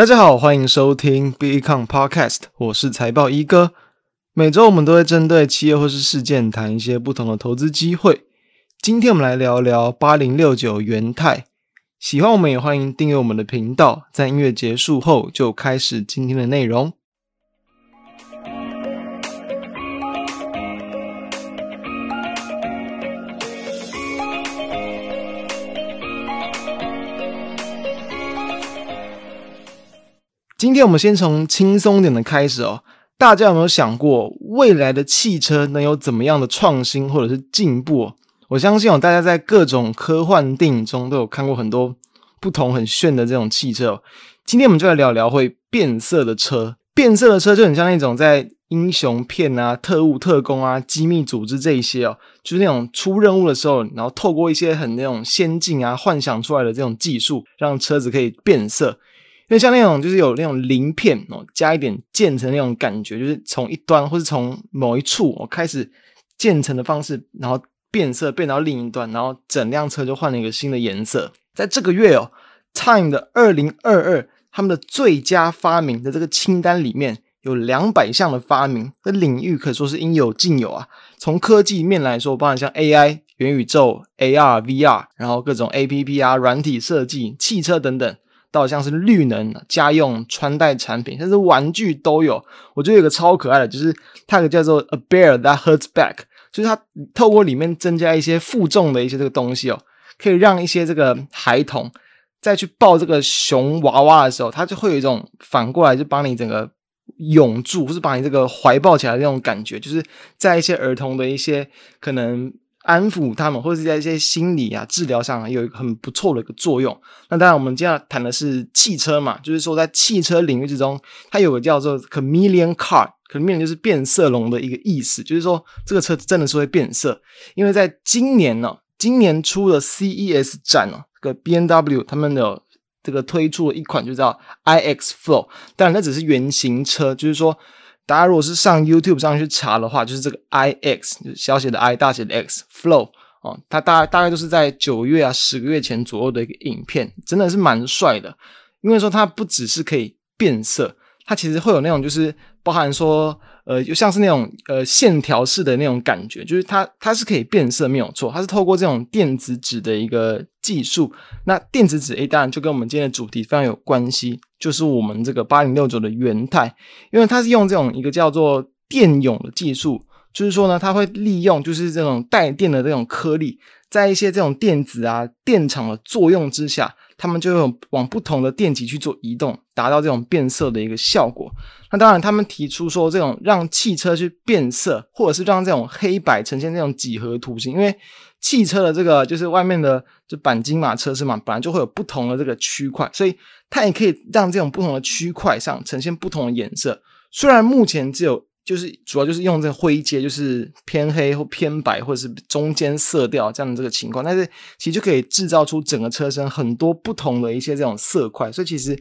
大家好，欢迎收听 BECON Podcast，我是财报一哥。每周我们都会针对企业或是事件谈一些不同的投资机会。今天我们来聊聊八零六九元泰。喜欢我们也欢迎订阅我们的频道。在音乐结束后，就开始今天的内容。今天我们先从轻松点的开始哦。大家有没有想过，未来的汽车能有怎么样的创新或者是进步？我相信哦，大家在各种科幻电影中都有看过很多不同很炫的这种汽车哦。今天我们就来聊聊会变色的车。变色的车就很像那种在英雄片啊、特务特工啊、机密组织这一些哦，就是那种出任务的时候，然后透过一些很那种先进啊、幻想出来的这种技术，让车子可以变色。因为像那种就是有那种鳞片哦，加一点渐层那种感觉，就是从一端或是从某一处哦开始渐层的方式，然后。变色变到另一端，然后整辆车就换了一个新的颜色。在这个月哦，Time 的二零二二他们的最佳发明的这个清单里面有两百项的发明，这领域可以说是应有尽有啊。从科技面来说，包含像 AI、元宇宙、AR、VR，然后各种 APP 啊、软体设计、汽车等等，到像是绿能、家用、穿戴产品，甚至玩具都有。我觉得有个超可爱的，就是它有个叫做 A Bear That Hurts Back。就是它透过里面增加一些负重的一些这个东西哦，可以让一些这个孩童再去抱这个熊娃娃的时候，它就会有一种反过来就把你整个拥住，或是把你这个怀抱起来的那种感觉，就是在一些儿童的一些可能安抚他们，或者是在一些心理啊治疗上有一个很不错的一个作用。那当然，我们今天谈的是汽车嘛，就是说在汽车领域之中，它有个叫做 Chameleon Car。可能面临就是变色龙的一个意思，就是说这个车真的是会变色，因为在今年呢、今年出的 CES 展哦，这个 BMW 他们的这个推出了一款就叫 iX Flow，当然那只是原型车，就是说大家如果是上 YouTube 上去查的话，就是这个 iX 小写的 I 大写的 X Flow 哦，它大大概都是在九月啊十个月前左右的一个影片，真的是蛮帅的，因为说它不只是可以变色。它其实会有那种，就是包含说，呃，就像是那种呃线条式的那种感觉，就是它它是可以变色，没有错，它是透过这种电子纸的一个技术。那电子纸，诶，当然就跟我们今天的主题非常有关系，就是我们这个八零六九的元太，因为它是用这种一个叫做电泳的技术，就是说呢，它会利用就是这种带电的这种颗粒，在一些这种电子啊电场的作用之下。他们就会往不同的电极去做移动，达到这种变色的一个效果。那当然，他们提出说，这种让汽车去变色，或者是让这种黑白呈现这种几何图形，因为汽车的这个就是外面的就钣金嘛、车身嘛，本来就会有不同的这个区块，所以它也可以让这种不同的区块上呈现不同的颜色。虽然目前只有。就是主要就是用这个灰阶，就是偏黑或偏白，或者是中间色调这样的这个情况，但是其实就可以制造出整个车身很多不同的一些这种色块，所以其实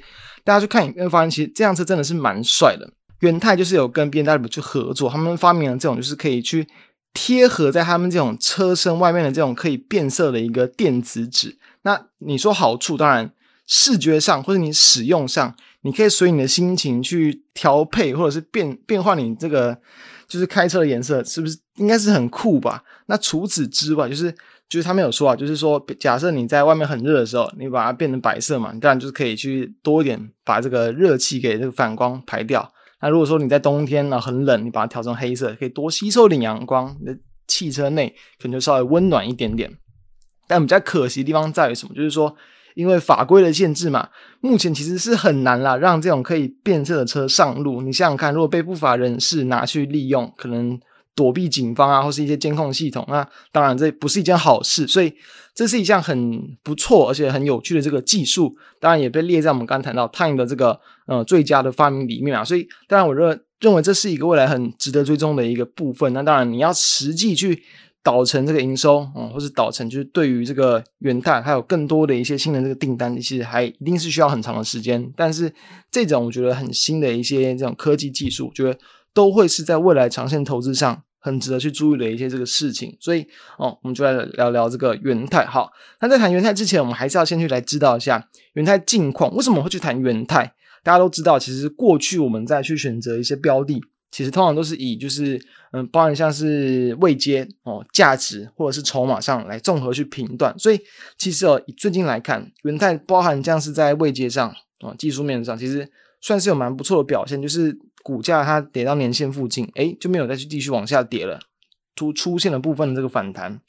大家去看影片发现，其实这辆车真的是蛮帅的。元泰就是有跟 BMW 去合作，他们发明了这种就是可以去贴合在他们这种车身外面的这种可以变色的一个电子纸。那你说好处，当然视觉上或者你使用上。你可以随你的心情去调配，或者是变变换你这个就是开车的颜色，是不是应该是很酷吧？那除此之外，就是就是他们有说啊，就是说假设你在外面很热的时候，你把它变成白色嘛，你当然就是可以去多一点把这个热气给这个反光排掉。那如果说你在冬天呢很冷，你把它调成黑色，可以多吸收点阳光，你的汽车内可能就稍微温暖一点点。但比较可惜的地方在于什么？就是说。因为法规的限制嘛，目前其实是很难啦，让这种可以变色的车上路。你想想看，如果被不法人士拿去利用，可能躲避警方啊，或是一些监控系统，那当然这不是一件好事。所以这是一项很不错而且很有趣的这个技术，当然也被列在我们刚谈到 Time 的这个呃最佳的发明里面啊。所以当然我认认为这是一个未来很值得追踪的一个部分。那当然你要实际去。导成这个营收，嗯，或是导成就是对于这个元泰还有更多的一些新的这个订单，其实还一定是需要很长的时间。但是这种我觉得很新的一些这种科技技术，我觉得都会是在未来长线投资上很值得去注意的一些这个事情。所以，哦，我们就来聊聊这个元泰。好，那在谈元泰之前，我们还是要先去来知道一下元泰近况。为什么会去谈元泰？大家都知道，其实过去我们再去选择一些标的，其实通常都是以就是嗯，包含像是未接哦、价值或者是筹码上来综合去评断。所以其实哦，以最近来看，元泰包含像是在未接上哦，技术面上，其实算是有蛮不错的表现，就是股价它跌到年线附近，诶，就没有再去继续往下跌了，出出现了部分的这个反弹。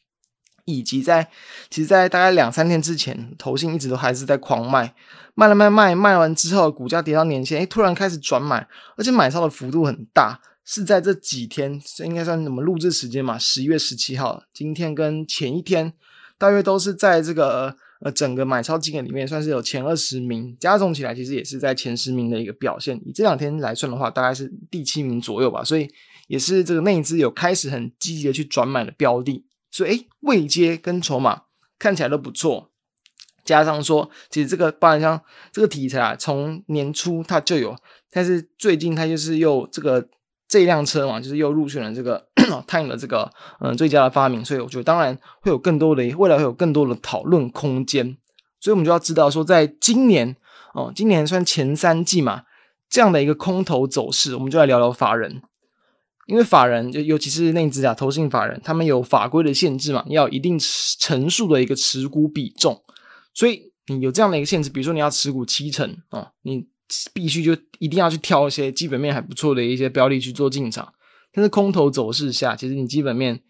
以及在，其实，在大概两三天之前，投信一直都还是在狂卖，卖了卖卖，卖完之后，股价跌到年线，诶，突然开始转买，而且买超的幅度很大，是在这几天，这应该算什么录制时间嘛？十一月十七号，今天跟前一天，大约都是在这个呃整个买超金额里面，算是有前二十名，加总起来，其实也是在前十名的一个表现。以这两天来算的话，大概是第七名左右吧，所以也是这个内资有开始很积极的去转买的标的。所以，诶，位阶跟筹码看起来都不错，加上说，其实这个包含像这个题材啊，从年初它就有，但是最近它就是又这个这辆车嘛，就是又入选了这个 TIME 的这个嗯最佳的发明，所以我觉得当然会有更多的未来会有更多的讨论空间，所以我们就要知道说，在今年哦，今年算前三季嘛，这样的一个空头走势，我们就来聊聊法人。因为法人就尤其是内资啊，投信法人，他们有法规的限制嘛，要一定成数的一个持股比重，所以你有这样的一个限制，比如说你要持股七成啊，你必须就一定要去挑一些基本面还不错的一些标的去做进场。但是空头走势下，其实你基本面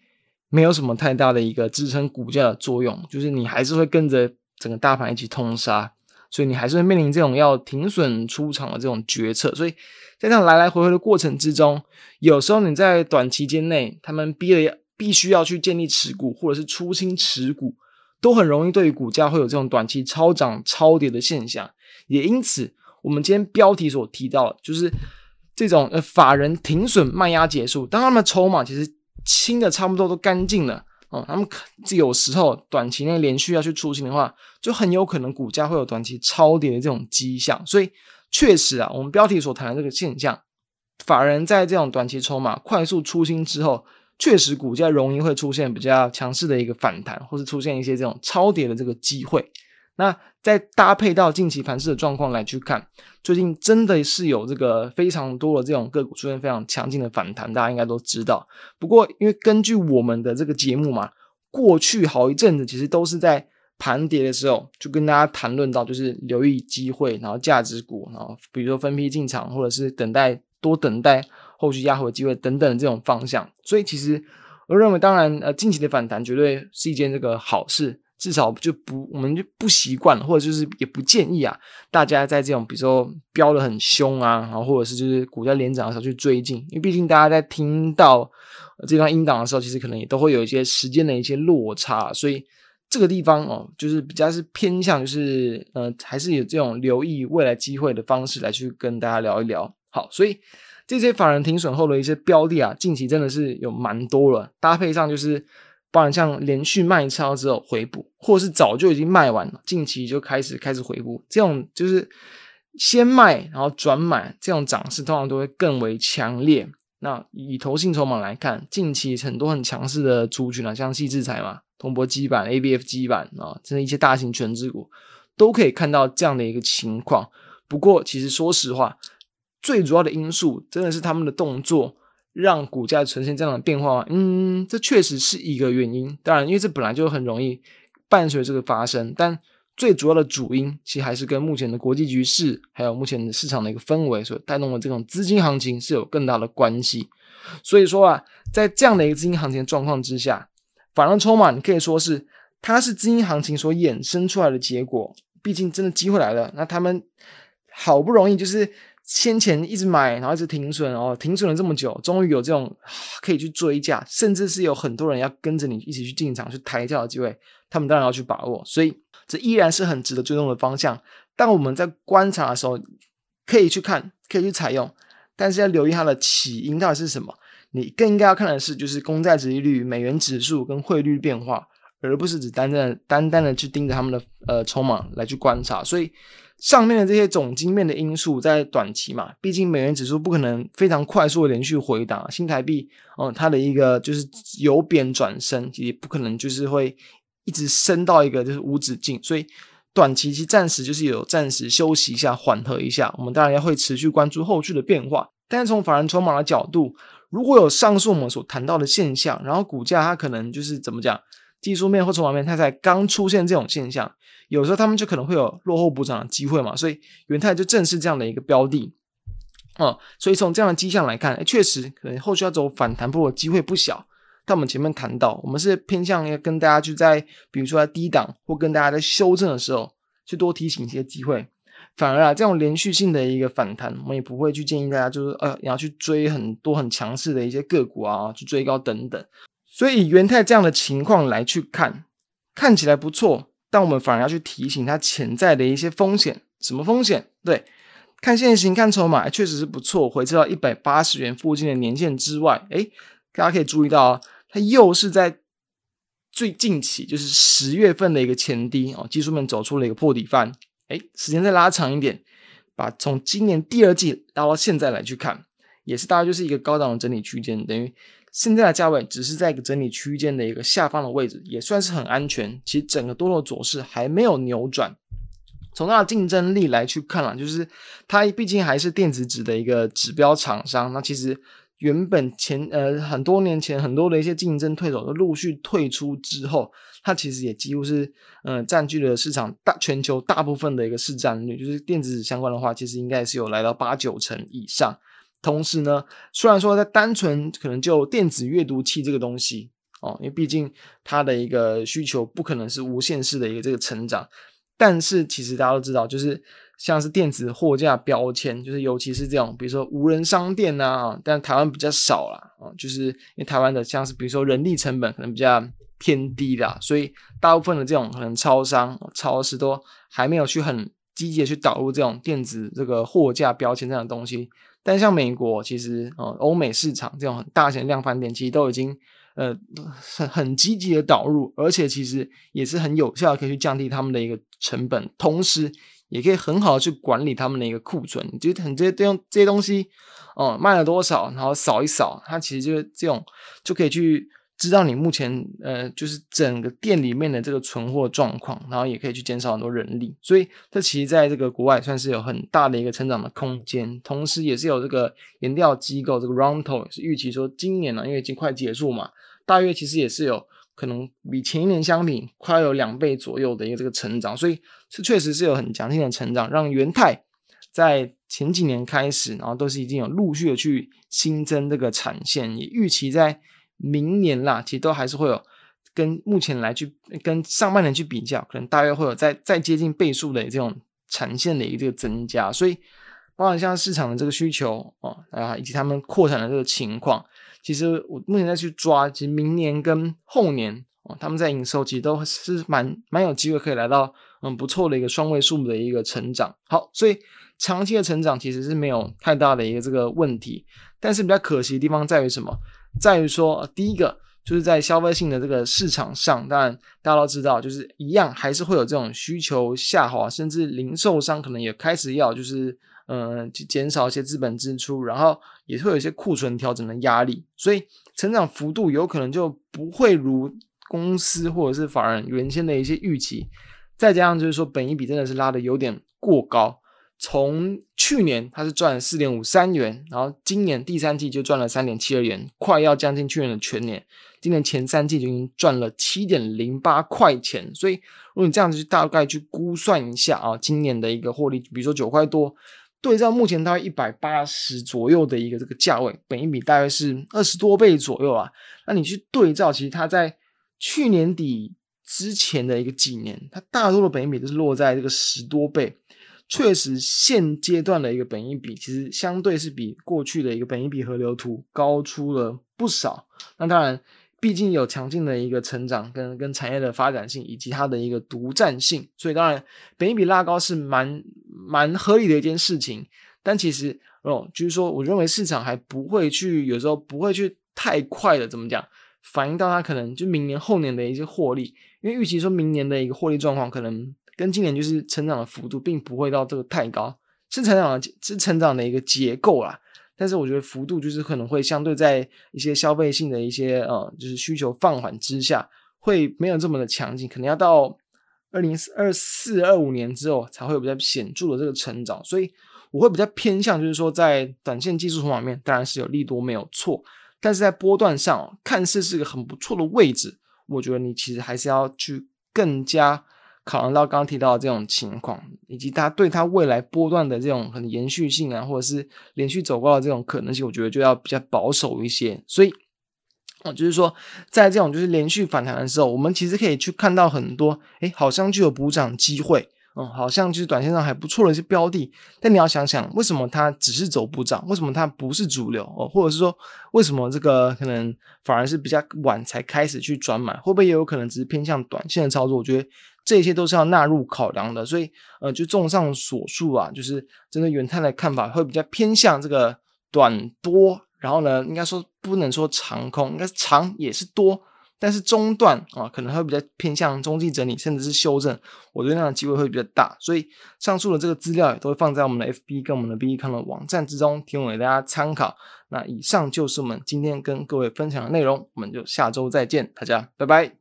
没有什么太大的一个支撑股价的作用，就是你还是会跟着整个大盘一起通杀，所以你还是会面临这种要停损出场的这种决策，所以。在这样来来回回的过程之中，有时候你在短期间内，他们逼了必须要去建立持股，或者是出清持股，都很容易对于股价会有这种短期超涨超跌的现象。也因此，我们今天标题所提到，就是这种呃法人停损卖压结束，当他们的筹码其实清的差不多都干净了哦，他们可有时候短期内连续要去出清的话，就很有可能股价会有短期超跌的这种迹象，所以。确实啊，我们标题所谈的这个现象，法人在这种短期筹码快速出清之后，确实股价容易会出现比较强势的一个反弹，或是出现一些这种超跌的这个机会。那再搭配到近期盘势的状况来去看，最近真的是有这个非常多的这种个股出现非常强劲的反弹，大家应该都知道。不过，因为根据我们的这个节目嘛，过去好一阵子其实都是在。盘跌的时候，就跟大家谈论到，就是留意机会，然后价值股，然后比如说分批进场，或者是等待多等待后续压回机会等等这种方向。所以其实我认为，当然呃，近期的反弹绝对是一件这个好事，至少就不我们就不习惯，或者就是也不建议啊，大家在这种比如说飙得很凶啊，然后或者是就是股价连涨的时候去追进，因为毕竟大家在听到这段音档的时候，其实可能也都会有一些时间的一些落差，所以。这个地方哦，就是比较是偏向，就是呃，还是有这种留意未来机会的方式来去跟大家聊一聊。好，所以这些法人停损后的一些标的啊，近期真的是有蛮多了，搭配上就是，包含像连续卖超之后回补，或者是早就已经卖完了，近期就开始开始回补，这种就是先卖然后转买，这种涨势通常都会更为强烈。那以投信筹码来看，近期很多很强势的族群啊，像矽智财嘛。铜箔基板、ABF 基板啊，这一些大型权值股都可以看到这样的一个情况。不过，其实说实话，最主要的因素真的是他们的动作让股价呈现这样的变化。嗯，这确实是一个原因。当然，因为这本来就很容易伴随这个发生，但最主要的主因其实还是跟目前的国际局势，还有目前的市场的一个氛围所带动的这种资金行情是有更大的关系。所以说啊，在这样的一个资金行情状况之下。反而筹码，你可以说是它是资金行情所衍生出来的结果。毕竟真的机会来了，那他们好不容易就是先前一直买，然后一直停损哦，停损了这么久，终于有这种可以去追价，甚至是有很多人要跟着你一起去进场去抬轿的机会，他们当然要去把握。所以这依然是很值得追踪的方向。但我们在观察的时候，可以去看，可以去采用，但是要留意它的起因到底是什么。你更应该要看的是，就是公债殖利率、美元指数跟汇率变化，而不是只单单单单的去盯着他们的呃筹码来去观察。所以上面的这些总经面的因素，在短期嘛，毕竟美元指数不可能非常快速的连续回档，新台币哦、它的一个就是由贬转升，也不可能就是会一直升到一个就是无止境。所以短期其暂时就是有暂时休息一下，缓和一下。我们当然要会持续关注后续的变化。但是从法人筹码的角度，如果有上述我们所谈到的现象，然后股价它可能就是怎么讲，技术面或筹码面它才刚出现这种现象，有时候他们就可能会有落后补涨的机会嘛。所以元泰就正是这样的一个标的。哦，所以从这样的迹象来看，确实可能后续要走反弹波的机会不小。但我们前面谈到，我们是偏向要跟大家去在，比如说在低档或跟大家在修正的时候，去多提醒一些机会。反而啊，这种连续性的一个反弹，我们也不会去建议大家，就是呃，你要去追很多很强势的一些个股啊，去追高等等。所以以元太这样的情况来去看，看起来不错，但我们反而要去提醒它潜在的一些风险。什么风险？对。看现行，看筹码，确实是不错，回撤到一百八十元附近的年线之外，诶，大家可以注意到啊，它又是在最近期，就是十月份的一个前低哦，技术面走出了一个破底翻，诶，时间再拉长一点，把从今年第二季拉到现在来去看，也是大概就是一个高档的整理区间，等于现在的价位只是在一个整理区间的一个下方的位置，也算是很安全。其实整个多头走势还没有扭转。从它的竞争力来去看啦，就是它毕竟还是电子纸的一个指标厂商。那其实原本前呃很多年前很多的一些竞争对手都陆续退出之后，它其实也几乎是呃占据了市场大全球大部分的一个市占率。就是电子纸相关的话，其实应该是有来到八九成以上。同时呢，虽然说在单纯可能就电子阅读器这个东西哦，因为毕竟它的一个需求不可能是无限式的一个这个成长。但是其实大家都知道，就是像是电子货架标签，就是尤其是这种，比如说无人商店呐啊，但台湾比较少啦啊，就是因为台湾的像是比如说人力成本可能比较偏低啦，所以大部分的这种可能超商、超市都还没有去很积极的去导入这种电子这个货架标签这样的东西。但像美国，其实啊，欧美市场这种很大型量贩店，其实都已经。呃，很很积极的导入，而且其实也是很有效，可以去降低他们的一个成本，同时也可以很好的去管理他们的一个库存。就是很这些这样这些东西，哦、卖了多少，然后扫一扫，它其实就是这种就可以去知道你目前呃，就是整个店里面的这个存货状况，然后也可以去减少很多人力。所以这其实在这个国外算是有很大的一个成长的空间，同时也是有这个研调机构这个 Roundtable 是预期说今年呢，因为已经快结束嘛。大约其实也是有可能比前一年相比，快有两倍左右的一个这个成长，所以是确实是有很强劲的成长，让元泰在前几年开始，然后都是已经有陆续的去新增这个产线，也预期在明年啦，其实都还是会有跟目前来去跟上半年去比较，可能大约会有再再接近倍数的这种产线的一个增加，所以包含像市场的这个需求哦啊，以及他们扩产的这个情况。其实我目前在去抓，其实明年跟后年哦，他们在营收其实都是蛮蛮有机会可以来到嗯不错的一个双位数的一个成长。好，所以长期的成长其实是没有太大的一个这个问题。但是比较可惜的地方在于什么？在于说第一个就是在消费性的这个市场上，当然大家都知道，就是一样还是会有这种需求下滑，甚至零售商可能也开始要就是。嗯，减少一些资本支出，然后也会有一些库存调整的压力，所以成长幅度有可能就不会如公司或者是法人原先的一些预期。再加上就是说，本益比真的是拉的有点过高。从去年它是赚了四点五三元，然后今年第三季就赚了三点七二元，快要将近去年的全年。今年前三季就已经赚了七点零八块钱，所以如果你这样子去大概去估算一下啊，今年的一个获利，比如说九块多。对照目前大概一百八十左右的一个这个价位，本一比大概是二十多倍左右啊。那你去对照，其实它在去年底之前的一个几年，它大多的本一比都是落在这个十多倍。确实，现阶段的一个本益比，其实相对是比过去的一个本益比河流图高出了不少。那当然。毕竟有强劲的一个成长跟跟产业的发展性，以及它的一个独占性，所以当然本益比拉高是蛮蛮合理的一件事情。但其实哦，就是说，我认为市场还不会去，有时候不会去太快的怎么讲，反映到它可能就明年后年的一些获利，因为预期说明年的一个获利状况可能跟今年就是成长的幅度并不会到这个太高，是成长的，是成长的一个结构啦。但是我觉得幅度就是可能会相对在一些消费性的一些呃，就是需求放缓之下，会没有这么的强劲，可能要到二零二四、二五年之后才会有比较显著的这个成长，所以我会比较偏向，就是说在短线技术筹码面当然是有利多没有错，但是在波段上看似是个很不错的位置，我觉得你其实还是要去更加考量到刚刚提到的这种情况，以及它对它未来波段的这种可能延续性啊，或者是连续走高的这种可能性，我觉得就要比较保守一些，所以。哦，就是说，在这种就是连续反弹的时候，我们其实可以去看到很多，诶，好像就有补涨机会，嗯，好像就是短线上还不错的一些标的。但你要想想，为什么它只是走补涨？为什么它不是主流？哦，或者是说，为什么这个可能反而是比较晚才开始去转买？会不会也有可能只是偏向短线的操作？我觉得这些都是要纳入考量的。所以，呃，就综上所述啊，就是针对元太的看法会比较偏向这个短多。然后呢，应该说不能说长空，应该长也是多，但是中段啊可能会比较偏向中继整理，甚至是修正，我觉得那样的机会会比较大。所以上述的这个资料也都会放在我们的 FB 跟我们的 B 康的网站之中，提供给大家参考。那以上就是我们今天跟各位分享的内容，我们就下周再见，大家拜拜。